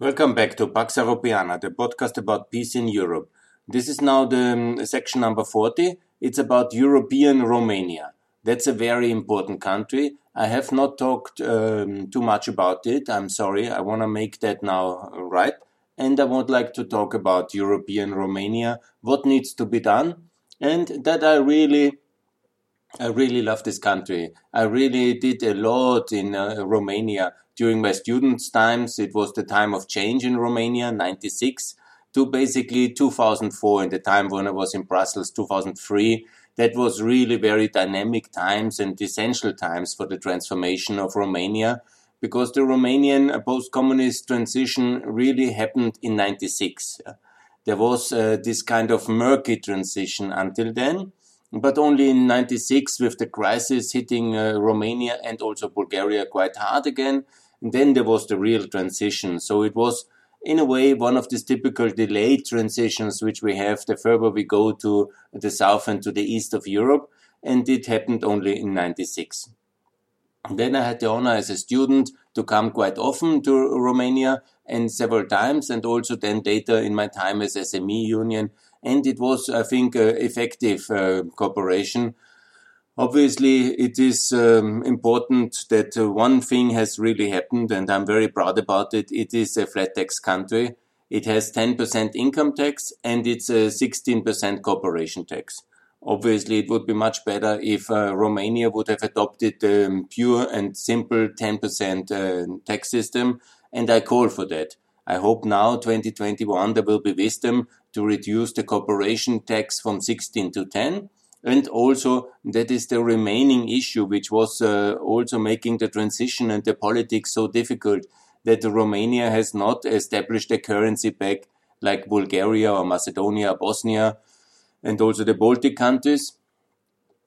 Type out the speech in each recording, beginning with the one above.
Welcome back to Pax Europiana, the podcast about peace in Europe. This is now the um, section number 40. It's about European Romania. That's a very important country. I have not talked um, too much about it. I'm sorry. I want to make that now right. And I would like to talk about European Romania, what needs to be done, and that I really I really love this country. I really did a lot in uh, Romania during my students' times. It was the time of change in Romania, 96, to basically 2004, in the time when I was in Brussels, 2003. That was really very dynamic times and essential times for the transformation of Romania because the Romanian post-communist transition really happened in 96. There was uh, this kind of murky transition until then but only in 96 with the crisis hitting uh, Romania and also Bulgaria quite hard again. And then there was the real transition. So it was in a way one of these typical delayed transitions which we have the further we go to the south and to the east of Europe. And it happened only in 96. And then I had the honor as a student to come quite often to Romania and several times, and also then later in my time as SME union and it was, I think, uh, effective uh, cooperation. Obviously, it is um, important that uh, one thing has really happened, and I'm very proud about it. It is a flat tax country. It has 10% income tax and it's a 16% corporation tax. Obviously, it would be much better if uh, Romania would have adopted the um, pure and simple 10% uh, tax system, and I call for that. I hope now, 2021, there will be wisdom to reduce the corporation tax from 16 to 10. And also, that is the remaining issue, which was uh, also making the transition and the politics so difficult that Romania has not established a currency peg like Bulgaria or Macedonia, Bosnia, and also the Baltic countries.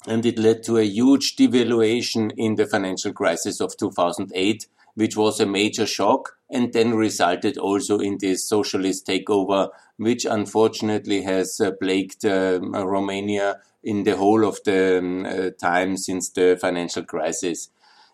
And it led to a huge devaluation in the financial crisis of 2008 which was a major shock and then resulted also in this socialist takeover, which unfortunately has uh, plagued uh, Romania in the whole of the um, uh, time since the financial crisis.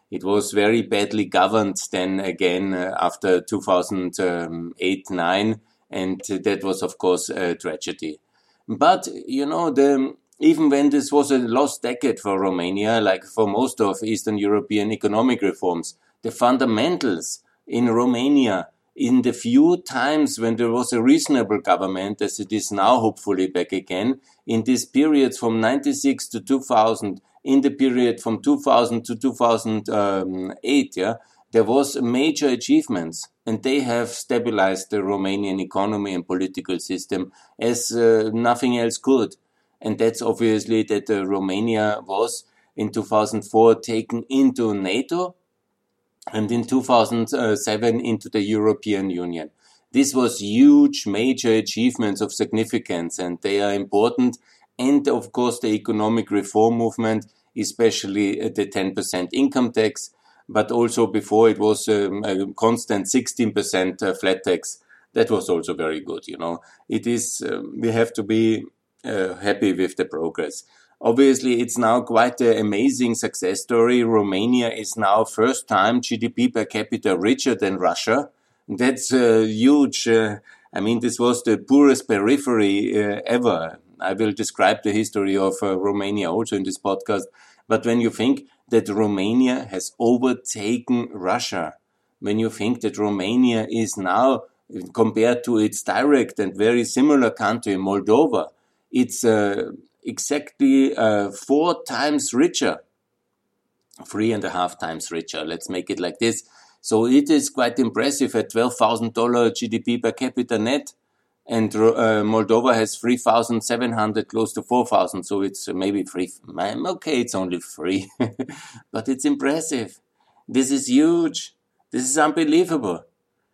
It was very badly governed then again uh, after 2008 9, and that was, of course, a tragedy. But, you know, the, even when this was a lost decade for Romania, like for most of Eastern European economic reforms, the fundamentals in Romania in the few times when there was a reasonable government, as it is now hopefully back again, in these periods from 96 to 2000, in the period from 2000 to 2008, yeah, there was major achievements and they have stabilized the Romanian economy and political system as uh, nothing else could. And that's obviously that uh, Romania was in 2004 taken into NATO and in 2007 into the European Union. This was huge, major achievements of significance, and they are important. And of course, the economic reform movement, especially the 10% income tax, but also before it was um, a constant 16% uh, flat tax. That was also very good. You know, it is, um, we have to be uh, happy with the progress. Obviously, it's now quite an amazing success story. Romania is now first time GDP per capita richer than Russia. That's uh, huge. Uh, I mean, this was the poorest periphery uh, ever. I will describe the history of uh, Romania also in this podcast. But when you think that Romania has overtaken Russia, when you think that Romania is now compared to its direct and very similar country, Moldova, it's uh, exactly uh, four times richer, three and a half times richer. Let's make it like this. So it is quite impressive at $12,000 GDP per capita net. And uh, Moldova has 3,700, close to 4,000. So it's maybe free. Okay, it's only free, but it's impressive. This is huge. This is unbelievable.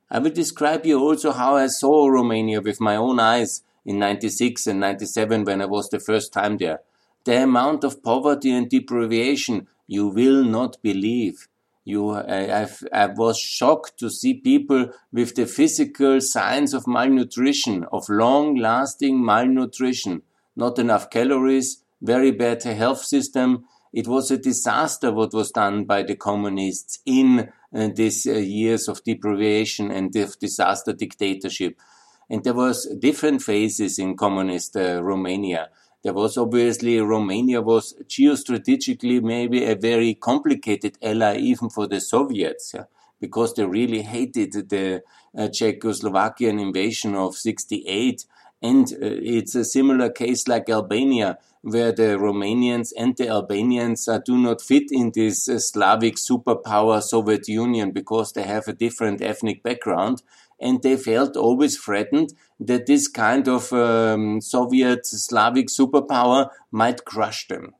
I will describe you also how I saw Romania with my own eyes in 96 and 97 when I was the first time there. The amount of poverty and deprivation you will not believe. You, I, I, was shocked to see people with the physical signs of malnutrition, of long lasting malnutrition, not enough calories, very bad health system, It was a disaster what was done by the communists in uh, these uh, years of deprivation and of disaster dictatorship. And there was different phases in communist uh, Romania. There was obviously Romania was geostrategically maybe a very complicated ally even for the Soviets. Yeah? because they really hated the uh, Czechoslovakian invasion of 68. And uh, it's a similar case like Albania, where the Romanians and the Albanians uh, do not fit in this uh, Slavic superpower Soviet Union because they have a different ethnic background. And they felt always threatened that this kind of um, Soviet Slavic superpower might crush them.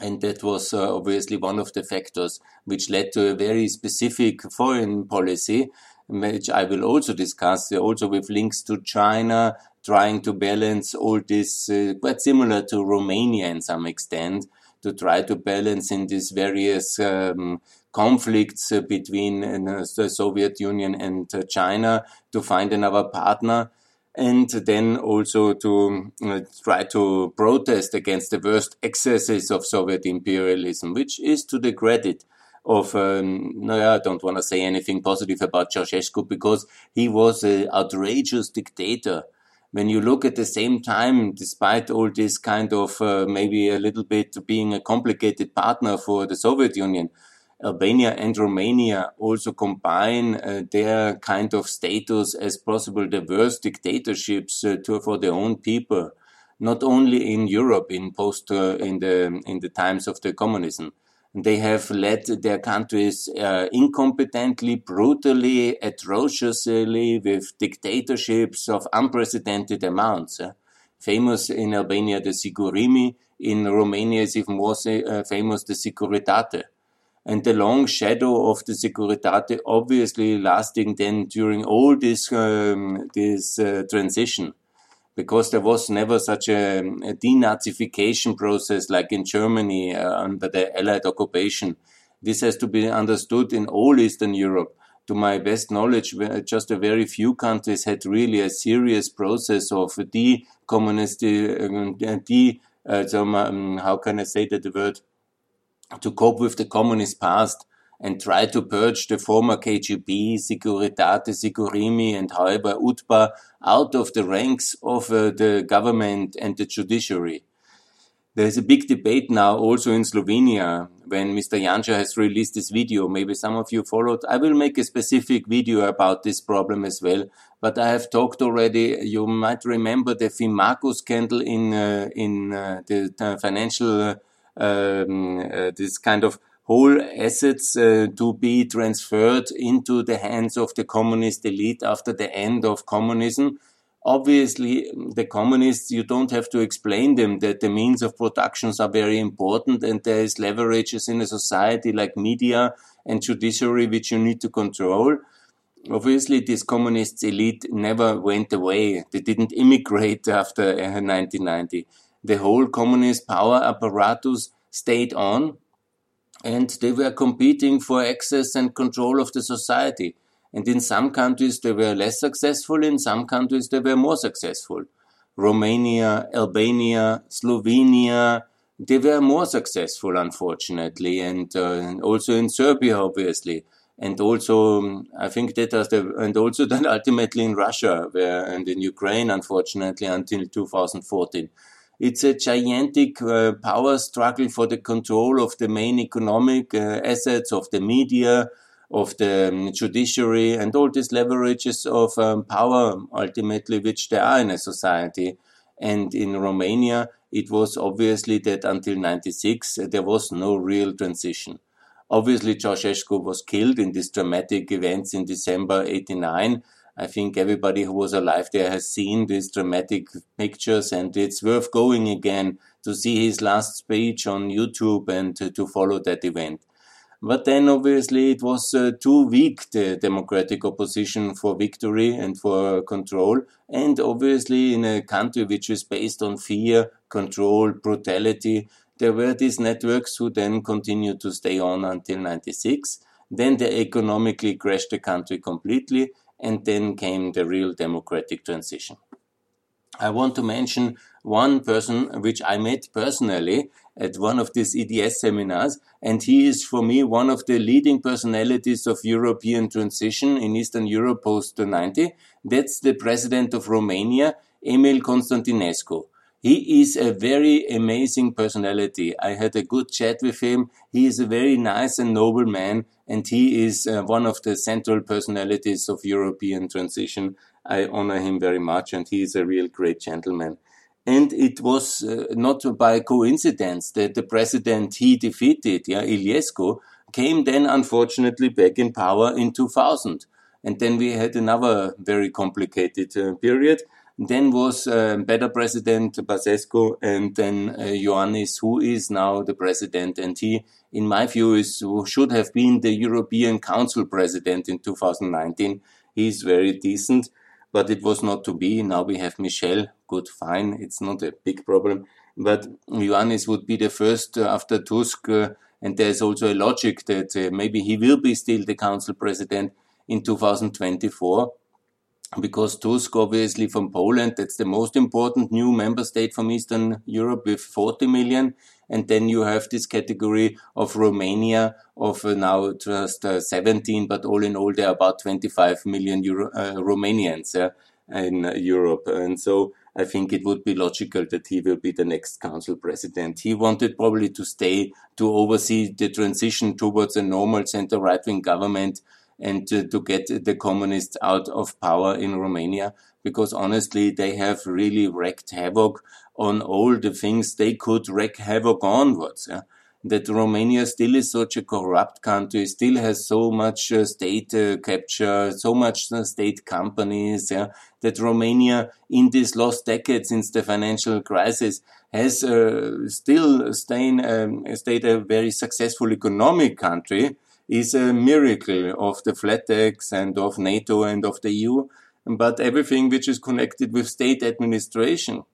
And that was uh, obviously one of the factors which led to a very specific foreign policy, which I will also discuss, uh, also with links to China, trying to balance all this, uh, quite similar to Romania in some extent, to try to balance in these various um, conflicts between uh, the Soviet Union and uh, China to find another partner and then also to uh, try to protest against the worst excesses of Soviet imperialism, which is to the credit of, um, no, I don't want to say anything positive about Ceausescu because he was an outrageous dictator. When you look at the same time, despite all this kind of uh, maybe a little bit being a complicated partner for the Soviet Union, Albania and Romania also combine uh, their kind of status as possible the worst dictatorships uh, to, for their own people, not only in Europe in post uh, in the in the times of the communism. They have led their countries uh, incompetently, brutally, atrociously, with dictatorships of unprecedented amounts. famous in Albania, the Sigurimi. In Romania is even more uh, famous, the Securitate and the long shadow of the Securitate obviously lasting then during all this um, this uh, transition because there was never such a, a denazification process like in Germany uh, under the Allied occupation. This has to be understood in all Eastern Europe. To my best knowledge, just a very few countries had really a serious process of de-communist, uh, de, uh, so, um, how can I say that the word? To cope with the communist past and try to purge the former KGB, Securitate, Sigurimi, and however UDBA out of the ranks of uh, the government and the judiciary. There is a big debate now also in Slovenia when Mr. Janša has released this video. Maybe some of you followed. I will make a specific video about this problem as well. But I have talked already. You might remember the Fimaco scandal in uh, in uh, the uh, financial um, uh, this kind of whole assets uh, to be transferred into the hands of the communist elite after the end of communism. Obviously, the communists, you don't have to explain them that the means of productions are very important and there is leverages in a society like media and judiciary which you need to control. Obviously, this communist elite never went away. They didn't immigrate after 1990. The whole communist power apparatus stayed on and they were competing for access and control of the society. And in some countries they were less successful, in some countries they were more successful. Romania, Albania, Slovenia, they were more successful, unfortunately, and, uh, and also in Serbia, obviously, and also I think that was the, and also then ultimately in Russia, where and in Ukraine, unfortunately, until 2014. It's a gigantic uh, power struggle for the control of the main economic uh, assets of the media, of the um, judiciary, and all these leverages of um, power ultimately which there are in a society. And in Romania, it was obviously that until 96, there was no real transition. Obviously, Ceausescu was killed in these dramatic events in December 89, I think everybody who was alive there has seen these dramatic pictures, and it's worth going again to see his last speech on YouTube and to, follow that event. But then obviously it was uh, too weak, the democratic opposition for victory and for control. And obviously in a country which is based on fear, control, brutality, there were these networks who then continued to stay on until 96. Then they economically crashed the country completely and then came the real democratic transition. I want to mention one person which I met personally at one of these EDS seminars, and he is for me one of the leading personalities of European transition in Eastern Europe post 90. That's the president of Romania, Emil Constantinescu. He is a very amazing personality. I had a good chat with him. He is a very nice and noble man, and he is uh, one of the central personalities of European transition. I honor him very much, and he is a real great gentleman. And it was uh, not by coincidence that the president he defeated, yeah, Iliescu, came then unfortunately back in power in 2000. And then we had another very complicated uh, period then was uh, better president Basescu, and then uh, Iohannis, who is now the president, and he, in my view, is should have been the European Council president in 2019. He's very decent, but it was not to be. Now we have Michel. Good, fine. It's not a big problem. But Iohannis would be the first uh, after Tusk, uh, and there's also a logic that uh, maybe he will be still the council president in 2024 because Tusk, obviously from Poland, that's the most important new member state from Eastern Europe with 40 million. And then you have this category of Romania of uh, now just uh, 17, but all in all, there are about 25 million Euro uh, Romanians in Europe. And so I think it would be logical that he will be the next council president. He wanted probably to stay to oversee the transition towards a normal center right wing government and to, get the communists out of power in Romania because honestly they have really wreaked havoc on all the things they could wreak havoc onwards. Yeah? That Romania still is such a corrupt country, still has so much uh, state uh, capture, so much uh, state companies. Yeah? That Romania, in these last decades since the financial crisis, has uh, still um, stayed a very successful economic country is a miracle of the flat tax and of NATO and of the EU, but everything which is connected with state administration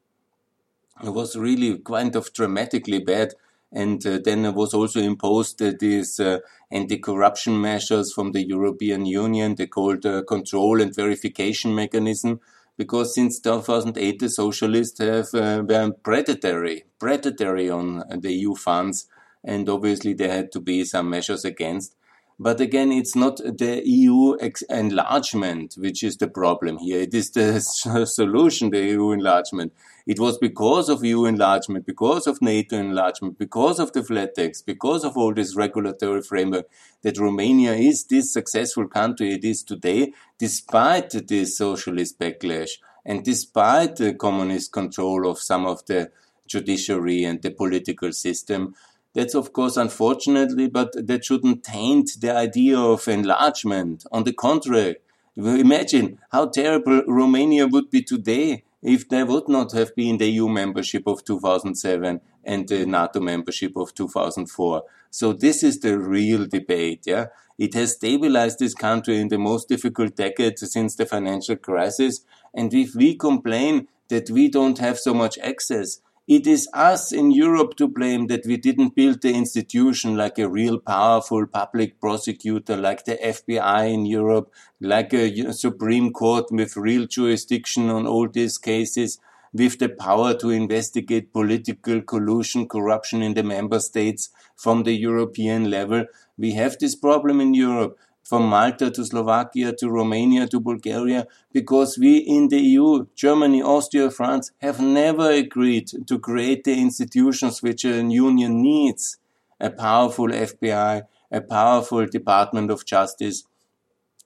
was really kind of dramatically bad. And uh, then was also imposed uh, these uh, anti-corruption measures from the European Union, they called uh, control and verification mechanism, because since 2008 the socialists have uh, been predatory, predatory on the EU funds, and obviously there had to be some measures against. But again, it's not the EU enlargement which is the problem here. It is the solution, the EU enlargement. It was because of EU enlargement, because of NATO enlargement, because of the flat tax, because of all this regulatory framework that Romania is this successful country it is today, despite this socialist backlash and despite the communist control of some of the judiciary and the political system. That's of course unfortunately, but that shouldn't taint the idea of enlargement. On the contrary, imagine how terrible Romania would be today if there would not have been the EU membership of 2007 and the NATO membership of 2004. So this is the real debate, yeah. It has stabilized this country in the most difficult decade since the financial crisis. And if we complain that we don't have so much access, it is us in Europe to blame that we didn't build the institution like a real powerful public prosecutor, like the FBI in Europe, like a Supreme Court with real jurisdiction on all these cases, with the power to investigate political collusion, corruption in the member states from the European level. We have this problem in Europe from Malta to Slovakia to Romania to Bulgaria, because we in the EU, Germany, Austria, France, have never agreed to create the institutions which a union needs. A powerful FBI, a powerful Department of Justice.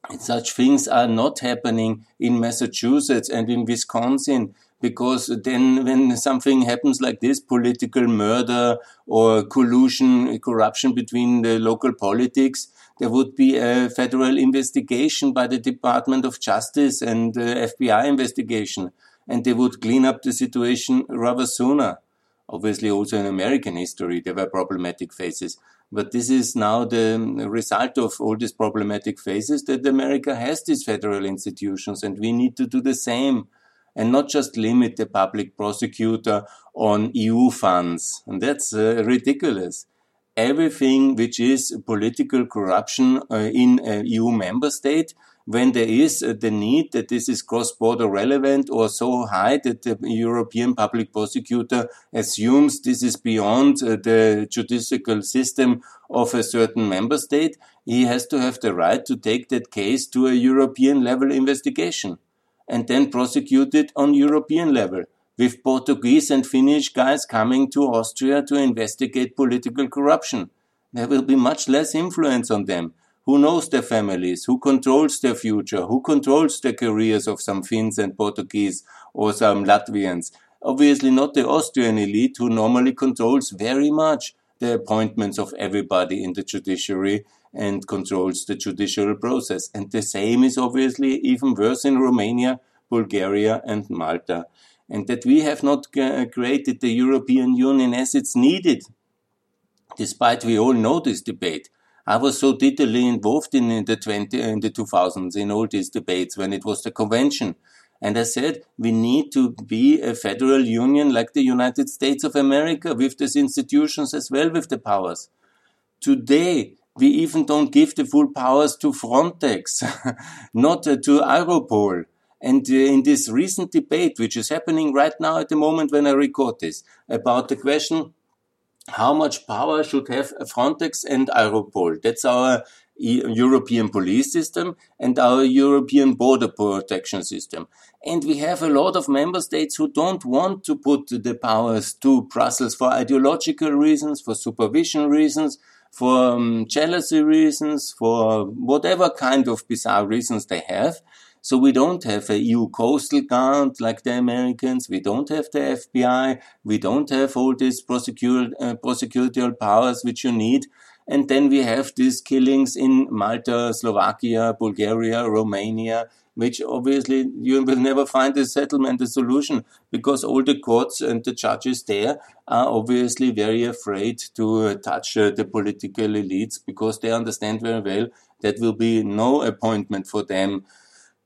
And such things are not happening in Massachusetts and in Wisconsin because then when something happens like this, political murder or collusion, corruption between the local politics, there would be a federal investigation by the Department of Justice and uh, FBI investigation, and they would clean up the situation rather sooner. Obviously, also in American history, there were problematic phases. But this is now the result of all these problematic phases that America has these federal institutions, and we need to do the same and not just limit the public prosecutor on EU funds. And that's uh, ridiculous everything which is political corruption uh, in a EU member state, when there is uh, the need that this is cross-border relevant or so high that the European public prosecutor assumes this is beyond uh, the judicial system of a certain member state, he has to have the right to take that case to a European level investigation and then prosecute it on European level with Portuguese and Finnish guys coming to Austria to investigate political corruption. There will be much less influence on them who knows their families, who controls their future, who controls the careers of some Finns and Portuguese or some Latvians. Obviously not the Austrian elite who normally controls very much the appointments of everybody in the judiciary and controls the judicial process. And the same is obviously even worse in Romania, Bulgaria and Malta. And that we have not created the European Union as it's needed, despite we all know this debate. I was so deeply involved in, in the 20, in the 2000s in all these debates when it was the convention. And I said, we need to be a federal union like the United States of America with these institutions as well with the powers. Today, we even don't give the full powers to Frontex, not uh, to Europol. And uh, in this recent debate, which is happening right now at the moment when I record this, about the question, how much power should have Frontex and Europol. That's our European police system and our European border protection system. And we have a lot of member states who don't want to put the powers to Brussels for ideological reasons, for supervision reasons, for um, jealousy reasons, for whatever kind of bizarre reasons they have. So we don't have a EU coastal guard like the Americans. We don't have the FBI. We don't have all these uh, prosecutorial powers which you need. And then we have these killings in Malta, Slovakia, Bulgaria, Romania, which obviously you will never find a settlement, a solution, because all the courts and the judges there are obviously very afraid to uh, touch uh, the political elites because they understand very well that will be no appointment for them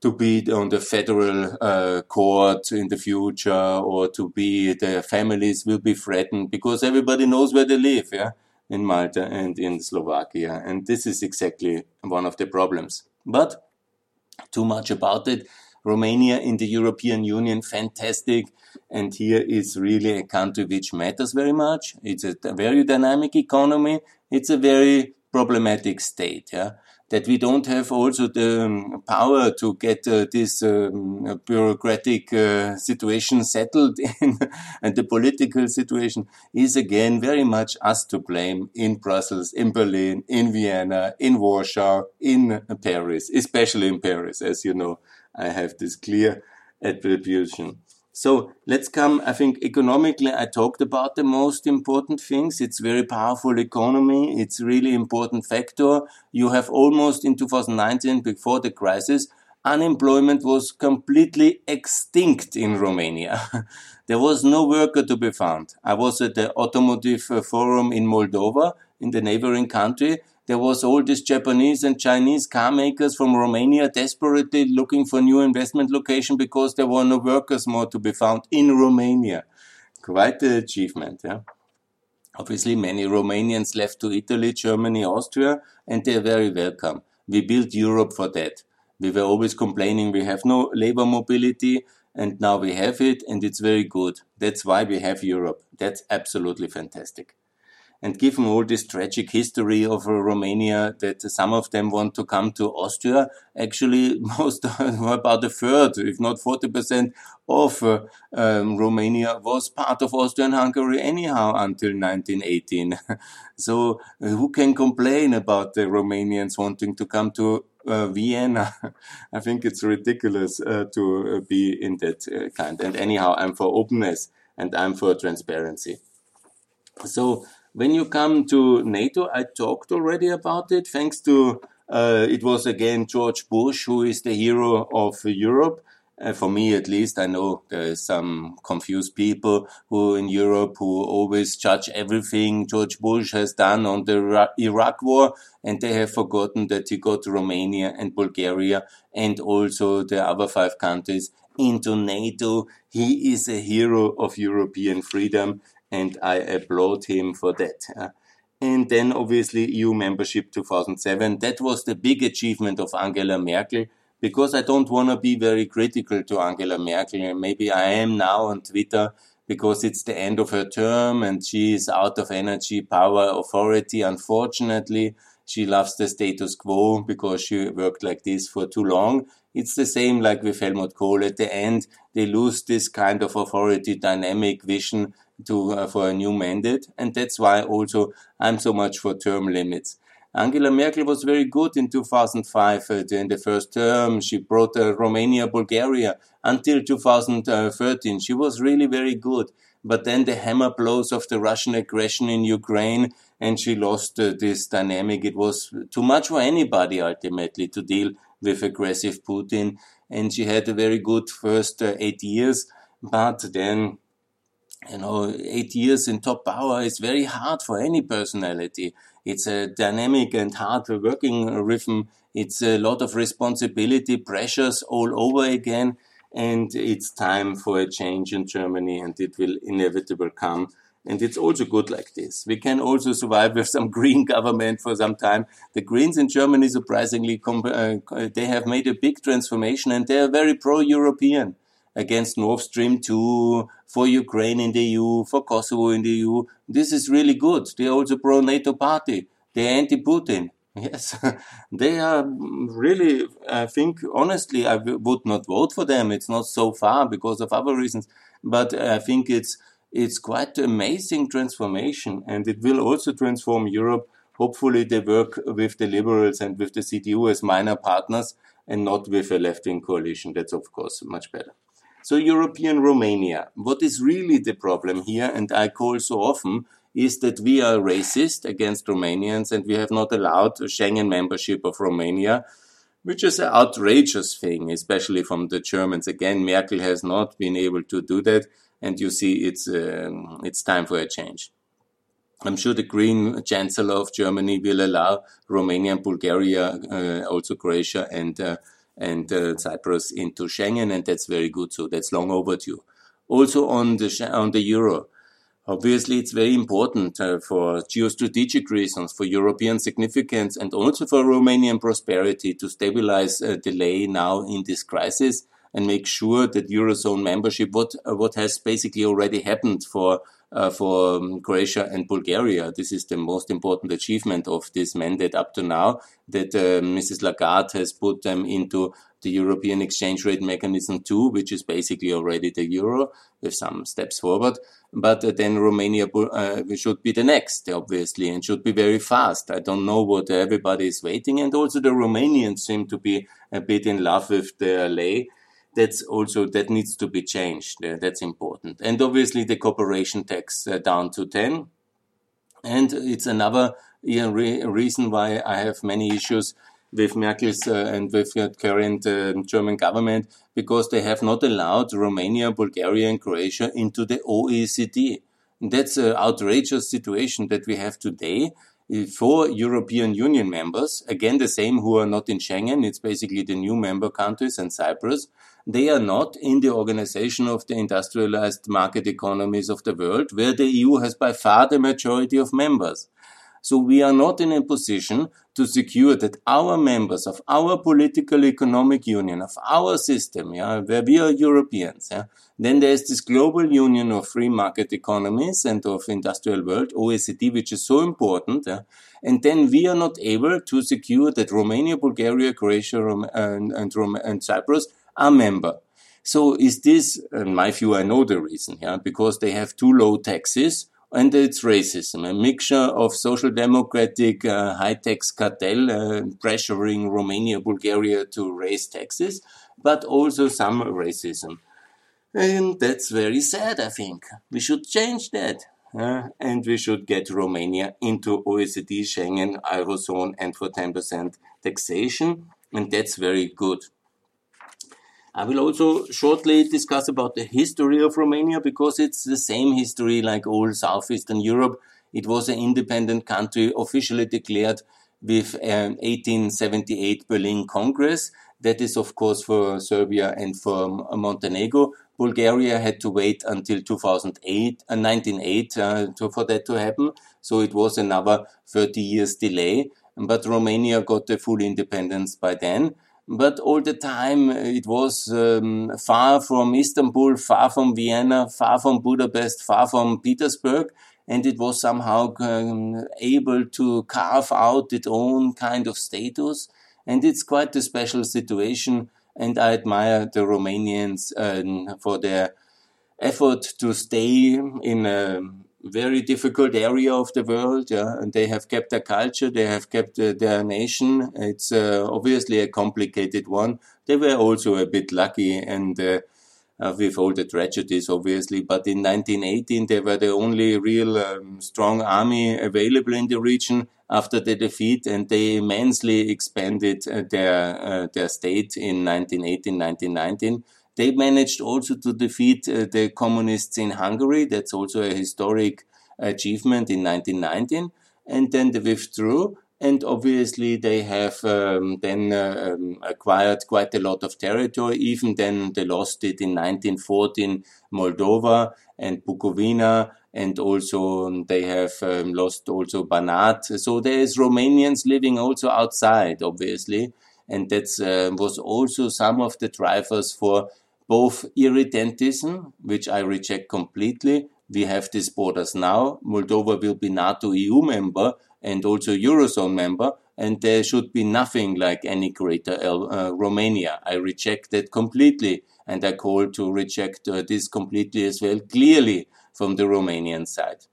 to be on the federal uh, court in the future or to be the families will be threatened because everybody knows where they live, yeah, in Malta and in Slovakia. And this is exactly one of the problems. But too much about it. Romania in the European Union, fantastic. And here is really a country which matters very much. It's a very dynamic economy. It's a very problematic state. Yeah that we don't have also the um, power to get uh, this um, bureaucratic uh, situation settled in, and the political situation is again very much us to blame in Brussels, in Berlin, in Vienna, in Warsaw, in Paris, especially in Paris, as you know, I have this clear attribution. So let's come, I think economically, I talked about the most important things. It's very powerful economy. It's really important factor. You have almost in 2019, before the crisis, unemployment was completely extinct in Romania. there was no worker to be found. I was at the automotive uh, forum in Moldova, in the neighboring country, there was all these Japanese and Chinese car makers from Romania desperately looking for new investment location because there were no workers more to be found in Romania. Quite the achievement, yeah. Obviously, many Romanians left to Italy, Germany, Austria, and they're very welcome. We built Europe for that. We were always complaining we have no labor mobility, and now we have it, and it's very good. That's why we have Europe. That's absolutely fantastic. And given all this tragic history of uh, Romania, that some of them want to come to Austria, actually most, about a third, if not 40% of uh, um, Romania was part of Austria and Hungary anyhow until 1918. so uh, who can complain about the Romanians wanting to come to uh, Vienna. I think it's ridiculous uh, to uh, be in that kind. And anyhow, I'm for openness and I'm for transparency. So when you come to NATO, I talked already about it. Thanks to uh, it was again George Bush who is the hero of Europe. Uh, for me, at least, I know there are some confused people who in Europe who always judge everything George Bush has done on the Iraq war, and they have forgotten that he got Romania and Bulgaria and also the other five countries into NATO. He is a hero of European freedom, and I applaud him for that. And then obviously EU membership 2007. That was the big achievement of Angela Merkel because I don't want to be very critical to Angela Merkel. Maybe I am now on Twitter because it's the end of her term and she is out of energy, power, authority. Unfortunately, she loves the status quo because she worked like this for too long. It's the same like with Helmut Kohl. At the end, they lose this kind of authority dynamic vision to uh, for a new mandate, and that's why also I'm so much for term limits. Angela Merkel was very good in 2005 uh, in the first term. She brought uh, Romania, Bulgaria until 2013. She was really very good. But then the hammer blows of the Russian aggression in Ukraine and she lost uh, this dynamic. It was too much for anybody ultimately to deal with aggressive Putin. And she had a very good first uh, eight years. But then you know, eight years in top power is very hard for any personality. It's a dynamic and hard working rhythm. It's a lot of responsibility, pressures all over again. And it's time for a change in Germany and it will inevitably come. And it's also good like this. We can also survive with some green government for some time. The Greens in Germany, surprisingly, uh, they have made a big transformation and they are very pro-European against Nord Stream 2, for Ukraine in the EU, for Kosovo in the EU. This is really good. They are also pro-NATO party. They are anti-Putin. Yes, they are really, I think, honestly, I would not vote for them. It's not so far because of other reasons, but I think it's, it's quite amazing transformation and it will also transform Europe. Hopefully they work with the liberals and with the CDU as minor partners and not with a left-wing coalition. That's of course much better. So European Romania, what is really the problem here, and I call so often, is that we are racist against Romanians and we have not allowed Schengen membership of Romania, which is an outrageous thing, especially from the Germans. Again, Merkel has not been able to do that, and you see it's um, it's time for a change. I'm sure the Green Chancellor of Germany will allow Romania and Bulgaria, uh, also Croatia and uh, and uh, Cyprus into Schengen, and that's very good. So that's long overdue. Also on the on the euro, obviously it's very important uh, for geostrategic reasons, for European significance, and also for Romanian prosperity to stabilize uh, delay now in this crisis and make sure that eurozone membership, what uh, what has basically already happened for uh, for um, Croatia and Bulgaria. This is the most important achievement of this mandate up to now that uh, Mrs. Lagarde has put them into the European exchange rate mechanism too, which is basically already the euro with some steps forward. But uh, then Romania uh, should be the next, obviously, and should be very fast. I don't know what everybody is waiting. And also the Romanians seem to be a bit in love with the lei that's also that needs to be changed. Uh, that's important. And obviously the corporation tax uh, down to 10. And it's another re reason why I have many issues with Merkel's uh, and with the current uh, German government because they have not allowed Romania, Bulgaria, and Croatia into the OECD. That's an outrageous situation that we have today four European Union members, again the same who are not in Schengen, it's basically the new member countries and Cyprus, they are not in the organization of the industrialized market economies of the world, where the EU has by far the majority of members. So we are not in a position to secure that our members of our political economic union, of our system, yeah, where we are Europeans, yeah, then there's this global union of free market economies and of industrial world, OECD, which is so important. Yeah, and then we are not able to secure that Romania, Bulgaria, Croatia, and, and, and Cyprus are member. So is this, in my view, I know the reason, yeah, because they have too low taxes and it's racism, a mixture of social democratic uh, high tax cartel uh, pressuring Romania, Bulgaria to raise taxes, but also some racism. And that's very sad, I think. We should change that. Uh, and we should get Romania into OECD, Schengen, Eurozone, and for 10% taxation. And that's very good. I will also shortly discuss about the history of Romania because it's the same history like all Southeastern Europe. It was an independent country officially declared with an 1878 Berlin Congress. That is, of course, for Serbia and for Montenegro. Bulgaria had to wait until 2008, uh, 1908 uh, to, for that to happen. So it was another 30 years delay. But Romania got the full independence by then. But all the time it was um, far from Istanbul, far from Vienna, far from Budapest, far from Petersburg, and it was somehow um, able to carve out its own kind of status. And it's quite a special situation, and I admire the Romanians um, for their effort to stay in a very difficult area of the world. Yeah, and they have kept their culture, they have kept uh, their nation. It's uh, obviously a complicated one. They were also a bit lucky and. Uh, uh, with all the tragedies, obviously. But in 1918, they were the only real um, strong army available in the region after the defeat, and they immensely expanded uh, their uh, their state in 1918, 1919. They managed also to defeat uh, the communists in Hungary. That's also a historic achievement in 1919. And then they withdrew. And obviously, they have um, then uh, um, acquired quite a lot of territory. Even then, they lost it in 1914, Moldova and Bukovina, and also um, they have um, lost also Banat. So there is Romanians living also outside, obviously, and that uh, was also some of the drivers for both irredentism, which I reject completely. We have these borders now. Moldova will be NATO EU member and also Eurozone member, and there should be nothing like any greater uh, Romania. I reject that completely, and I call to reject uh, this completely as well, clearly from the Romanian side.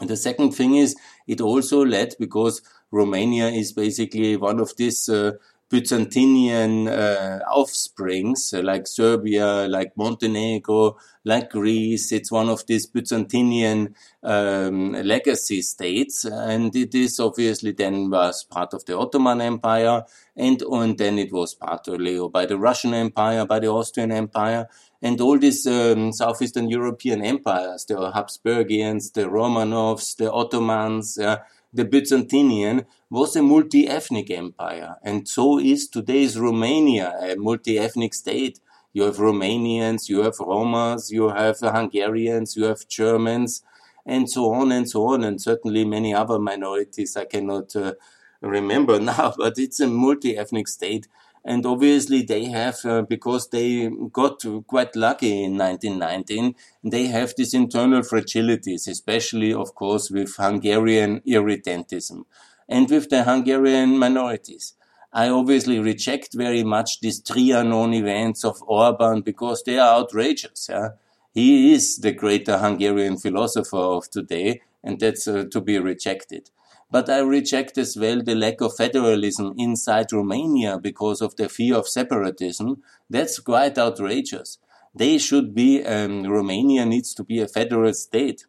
And the second thing is, it also led because Romania is basically one of these uh, Byzantinian uh, offsprings, uh, like Serbia, like Montenegro, like Greece. It's one of these Byzantinian um, legacy states, and it is obviously then was part of the Ottoman Empire, and, and then it was partly by the Russian Empire, by the Austrian Empire, and all these um, southeastern European empires, the Habsburgians, the Romanovs, the Ottomans. Uh, the Byzantinian was a multi-ethnic empire, and so is today's Romania, a multi-ethnic state. You have Romanians, you have Romas, you have Hungarians, you have Germans, and so on and so on, and certainly many other minorities I cannot uh, remember now, but it's a multi-ethnic state and obviously they have, uh, because they got quite lucky in 1919, they have these internal fragilities, especially, of course, with Hungarian irredentism and with the Hungarian minorities. I obviously reject very much these Trianon events of Orban because they are outrageous. Yeah? He is the greater Hungarian philosopher of today, and that's uh, to be rejected. But I reject as well the lack of federalism inside Romania because of the fear of separatism. That's quite outrageous. They should be, um, Romania needs to be a federal state.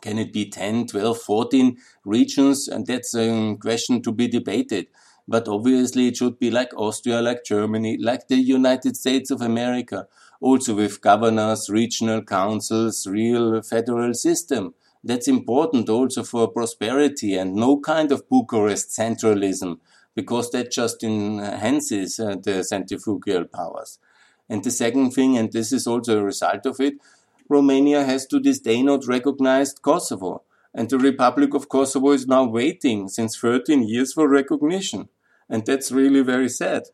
Can it be 10, 12, 14 regions? And that's a question to be debated. But obviously, it should be like Austria, like Germany, like the United States of America, also with governors, regional councils, real federal system. That's important also for prosperity and no kind of Bucharest centralism, because that just enhances uh, the centrifugal powers. And the second thing, and this is also a result of it, Romania has to this day not recognized Kosovo. And the Republic of Kosovo is now waiting since 13 years for recognition. And that's really very sad.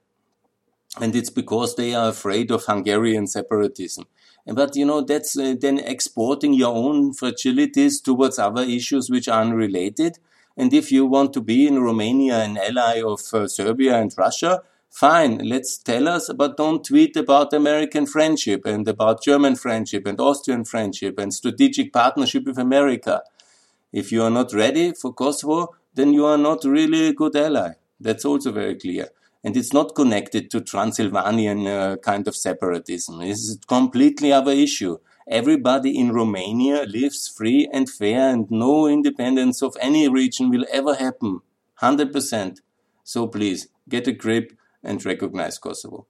And it's because they are afraid of Hungarian separatism. But you know, that's uh, then exporting your own fragilities towards other issues which are unrelated. And if you want to be in Romania an ally of uh, Serbia and Russia, fine, let's tell us, but don't tweet about American friendship and about German friendship and Austrian friendship and strategic partnership with America. If you are not ready for Kosovo, then you are not really a good ally. That's also very clear and it's not connected to Transylvanian uh, kind of separatism. It's a completely other issue. Everybody in Romania lives free and fair, and no independence of any region will ever happen. 100%. So please, get a grip and recognize Kosovo.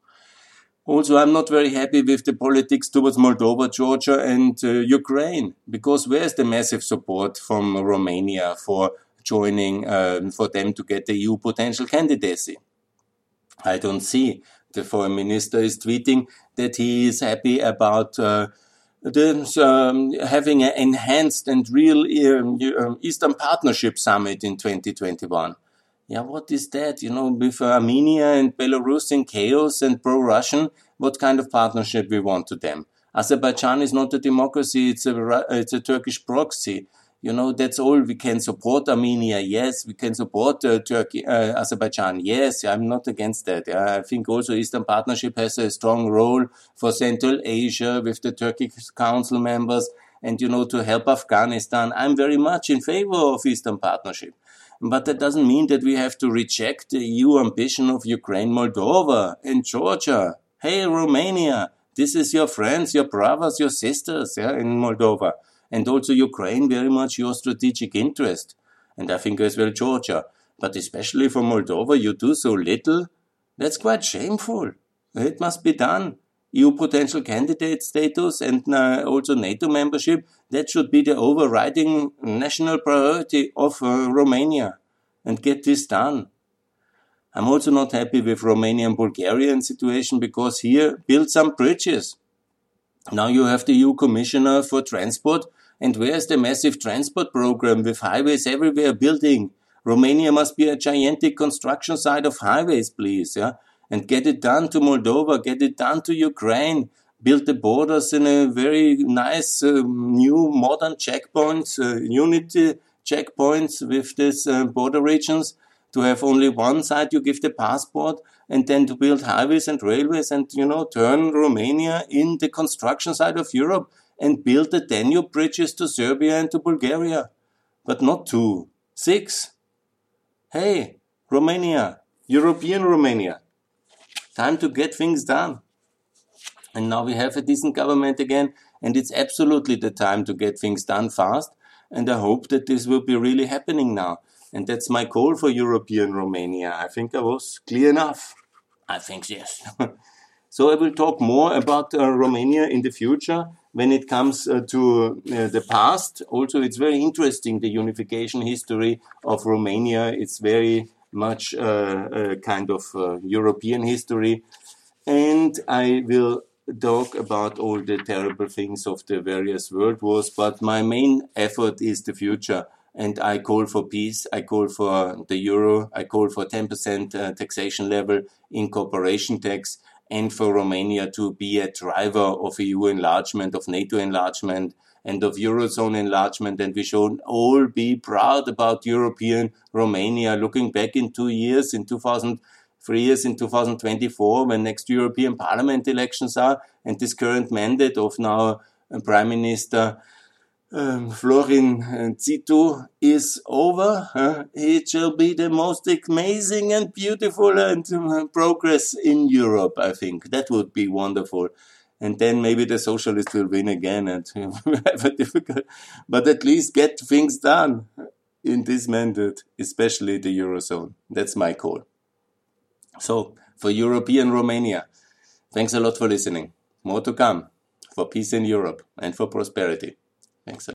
Also, I'm not very happy with the politics towards Moldova, Georgia, and uh, Ukraine, because where's the massive support from Romania for joining, uh, for them to get the EU potential candidacy? I don't see. The foreign minister is tweeting that he is happy about uh, um, having an enhanced and real um, um Eastern Partnership Summit in 2021. Yeah, what is that? You know, with Armenia and Belarus in chaos and pro-Russian, what kind of partnership we want to them? Azerbaijan is not a democracy; it's a it's a Turkish proxy. You know, that's all. We can support Armenia, yes. We can support uh, Turkey, uh, Azerbaijan, yes. I'm not against that. I think also Eastern Partnership has a strong role for Central Asia with the Turkish Council members, and you know, to help Afghanistan. I'm very much in favor of Eastern Partnership. But that doesn't mean that we have to reject the EU ambition of Ukraine, Moldova, and Georgia. Hey, Romania, this is your friends, your brothers, your sisters, yeah, in Moldova. And also Ukraine, very much your strategic interest. And I think as well Georgia. But especially for Moldova, you do so little. That's quite shameful. It must be done. EU potential candidate status and uh, also NATO membership, that should be the overriding national priority of uh, Romania. And get this done. I'm also not happy with Romania and Bulgarian situation because here build some bridges. Now you have the EU Commissioner for Transport, and where's the massive transport program with highways everywhere building? Romania must be a gigantic construction site of highways, please, yeah? And get it done to Moldova, get it done to Ukraine, build the borders in a very nice uh, new modern checkpoints, uh, unity checkpoints with these uh, border regions to have only one side you give the passport and then to build highways and railways and you know turn Romania in the construction side of Europe and build the Danube bridges to Serbia and to Bulgaria. But not two six. Hey Romania European Romania. Time to get things done. And now we have a decent government again and it's absolutely the time to get things done fast. And I hope that this will be really happening now. And that's my call for European Romania. I think I was clear enough. I think yes. so I will talk more about uh, Romania in the future when it comes uh, to uh, the past. Also, it's very interesting the unification history of Romania. It's very much uh, kind of European history. And I will talk about all the terrible things of the various world wars, but my main effort is the future and I call for peace. I call for the euro. I call for 10% uh, taxation level in corporation tax and for Romania to be a driver of EU enlargement, of NATO enlargement, and of Eurozone enlargement. And we should all be proud about European Romania looking back in two years, in 2000, three years in 2024, when next European Parliament elections are, and this current mandate of now uh, Prime Minister um, Florin Cîțu is over. Uh, it shall be the most amazing and beautiful and uh, progress in Europe, I think. That would be wonderful. And then maybe the socialists will win again and have a difficult, but at least get things done in this mandate, especially the Eurozone. That's my call. So, for European Romania, thanks a lot for listening. More to come for peace in Europe and for prosperity. Thanks.